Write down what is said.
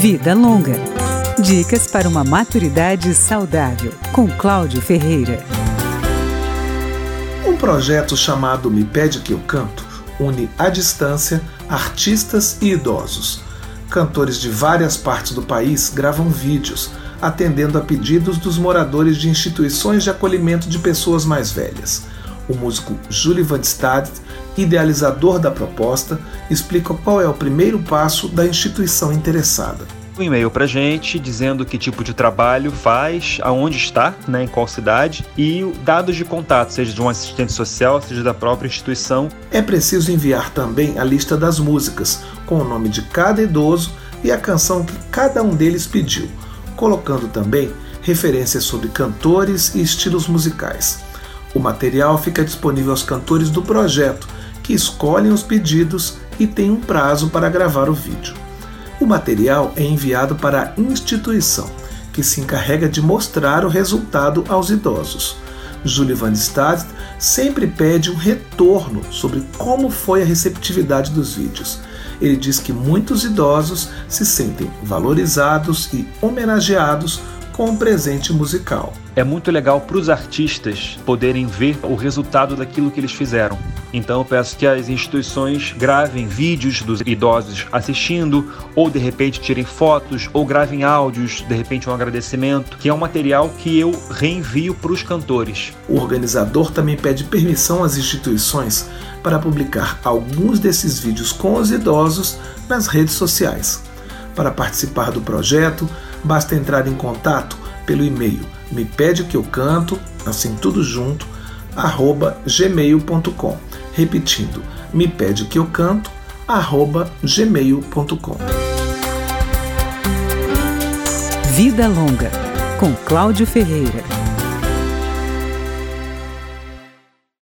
Vida Longa. Dicas para uma maturidade saudável, com Cláudio Ferreira. Um projeto chamado Me Pede Que Eu Canto une à distância artistas e idosos. Cantores de várias partes do país gravam vídeos, atendendo a pedidos dos moradores de instituições de acolhimento de pessoas mais velhas. O músico Júlio Van Stad, idealizador da proposta, explica qual é o primeiro passo da instituição interessada um e-mail para gente dizendo que tipo de trabalho faz, aonde está, né, em qual cidade e dados de contato, seja de um assistente social, seja da própria instituição. É preciso enviar também a lista das músicas, com o nome de cada idoso e a canção que cada um deles pediu, colocando também referências sobre cantores e estilos musicais. O material fica disponível aos cantores do projeto, que escolhem os pedidos e têm um prazo para gravar o vídeo. O material é enviado para a instituição, que se encarrega de mostrar o resultado aos idosos. Júlio Van Stad sempre pede um retorno sobre como foi a receptividade dos vídeos. Ele diz que muitos idosos se sentem valorizados e homenageados com um presente musical. É muito legal para os artistas poderem ver o resultado daquilo que eles fizeram. Então eu peço que as instituições gravem vídeos dos idosos assistindo, ou de repente tirem fotos, ou gravem áudios, de repente um agradecimento, que é um material que eu reenvio para os cantores. O organizador também pede permissão às instituições para publicar alguns desses vídeos com os idosos nas redes sociais. Para participar do projeto, basta entrar em contato pelo e-mail me pede que eu canto, assim tudo junto, arroba gmail.com. Repetindo, me pede que eu canto, arroba gmail.com. Vida Longa, com Cláudio Ferreira.